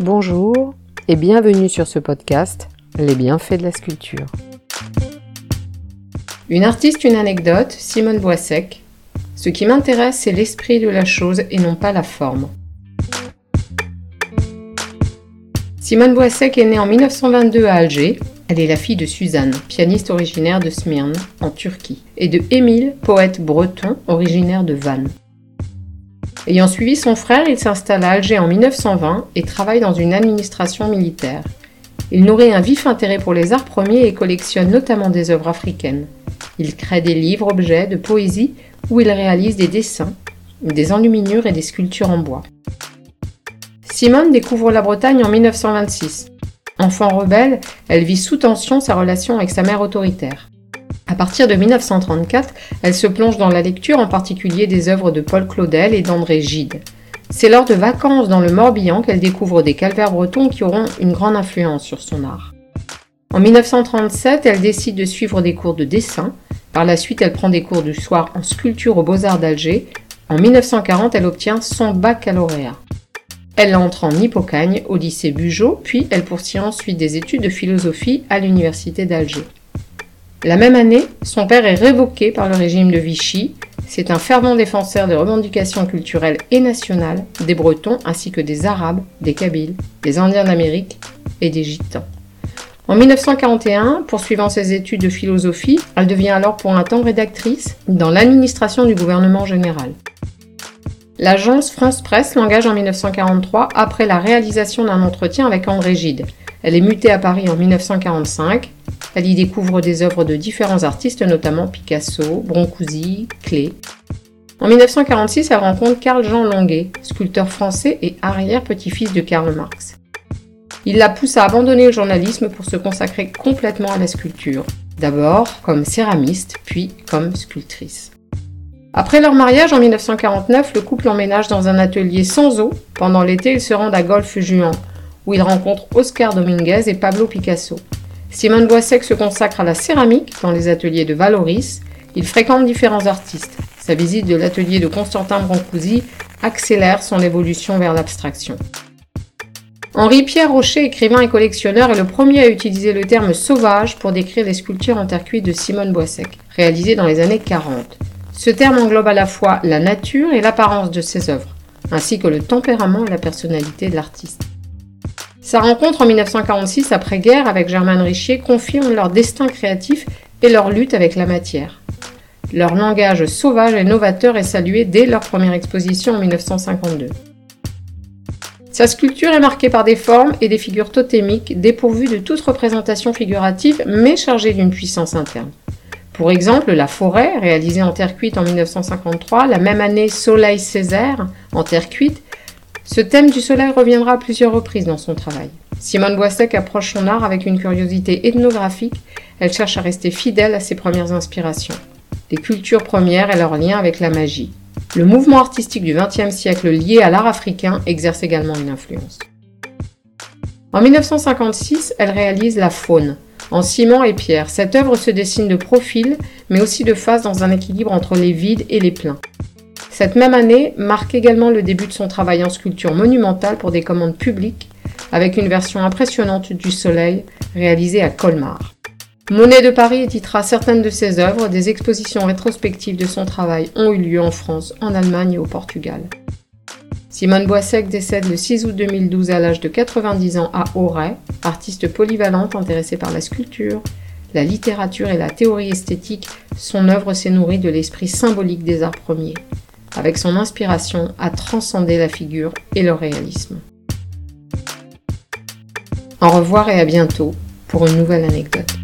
Bonjour et bienvenue sur ce podcast Les bienfaits de la sculpture. Une artiste, une anecdote, Simone Boissec. Ce qui m'intéresse, c'est l'esprit de la chose et non pas la forme. Simone Boissec est née en 1922 à Alger. Elle est la fille de Suzanne, pianiste originaire de Smyrne, en Turquie, et de Émile, poète breton originaire de Vannes. Ayant suivi son frère, il s'installe à Alger en 1920 et travaille dans une administration militaire. Il nourrit un vif intérêt pour les arts premiers et collectionne notamment des œuvres africaines. Il crée des livres, objets, de poésie où il réalise des dessins, des enluminures et des sculptures en bois. Simone découvre la Bretagne en 1926. Enfant rebelle, elle vit sous tension sa relation avec sa mère autoritaire. À partir de 1934, elle se plonge dans la lecture, en particulier des œuvres de Paul Claudel et d'André Gide. C'est lors de vacances dans le Morbihan qu'elle découvre des calvaires bretons qui auront une grande influence sur son art. En 1937, elle décide de suivre des cours de dessin. Par la suite, elle prend des cours du soir en sculpture aux Beaux-Arts d'Alger. En 1940, elle obtient son baccalauréat. Elle entre en Hippocagne au lycée Bugeaud, puis elle poursuit ensuite des études de philosophie à l'université d'Alger. La même année, son père est révoqué par le régime de Vichy. C'est un fervent défenseur des revendications culturelles et nationales des Bretons ainsi que des Arabes, des Kabyles, des Indiens d'Amérique et des Gitans. En 1941, poursuivant ses études de philosophie, elle devient alors pour un temps rédactrice dans l'administration du gouvernement général. L'agence France Presse l'engage en 1943 après la réalisation d'un entretien avec André Gide. Elle est mutée à Paris en 1945 elle y découvre des œuvres de différents artistes, notamment Picasso, Brancusi, Klee. En 1946, elle rencontre Carl-Jean Longuet, sculpteur français et arrière-petit-fils de Karl Marx. Il la pousse à abandonner le journalisme pour se consacrer complètement à la sculpture, d'abord comme céramiste, puis comme sculptrice. Après leur mariage en 1949, le couple emménage dans un atelier sans eau. Pendant l'été, ils se rendent à Golfe-Juan, où ils rencontrent Oscar Dominguez et Pablo Picasso. Simone Boissec se consacre à la céramique dans les ateliers de Valoris. Il fréquente différents artistes. Sa visite de l'atelier de Constantin Brancusi accélère son évolution vers l'abstraction. Henri-Pierre Rocher, écrivain et collectionneur, est le premier à utiliser le terme sauvage pour décrire les sculptures en terre cuite de Simone Boissec, réalisées dans les années 40. Ce terme englobe à la fois la nature et l'apparence de ses œuvres, ainsi que le tempérament et la personnalité de l'artiste. Sa rencontre en 1946 après-guerre avec Germaine Richier confirme leur destin créatif et leur lutte avec la matière. Leur langage sauvage et novateur est salué dès leur première exposition en 1952. Sa sculpture est marquée par des formes et des figures totémiques dépourvues de toute représentation figurative mais chargées d'une puissance interne. Pour exemple, La Forêt, réalisée en terre cuite en 1953, la même année Soleil Césaire en terre cuite, ce thème du soleil reviendra à plusieurs reprises dans son travail. Simone Boissec approche son art avec une curiosité ethnographique, elle cherche à rester fidèle à ses premières inspirations. Les cultures premières et leur lien avec la magie. Le mouvement artistique du XXe siècle lié à l'art africain exerce également une influence. En 1956, elle réalise La Faune, en ciment et pierre. Cette œuvre se dessine de profil, mais aussi de face dans un équilibre entre les vides et les pleins. Cette même année marque également le début de son travail en sculpture monumentale pour des commandes publiques, avec une version impressionnante du Soleil réalisée à Colmar. Monet de Paris éditera certaines de ses œuvres, des expositions rétrospectives de son travail ont eu lieu en France, en Allemagne et au Portugal. Simone Boissec décède le 6 août 2012 à l'âge de 90 ans à Auray, artiste polyvalente intéressée par la sculpture, la littérature et la théorie esthétique, son œuvre s'est nourrie de l'esprit symbolique des arts premiers avec son inspiration à transcender la figure et le réalisme. Au revoir et à bientôt pour une nouvelle anecdote.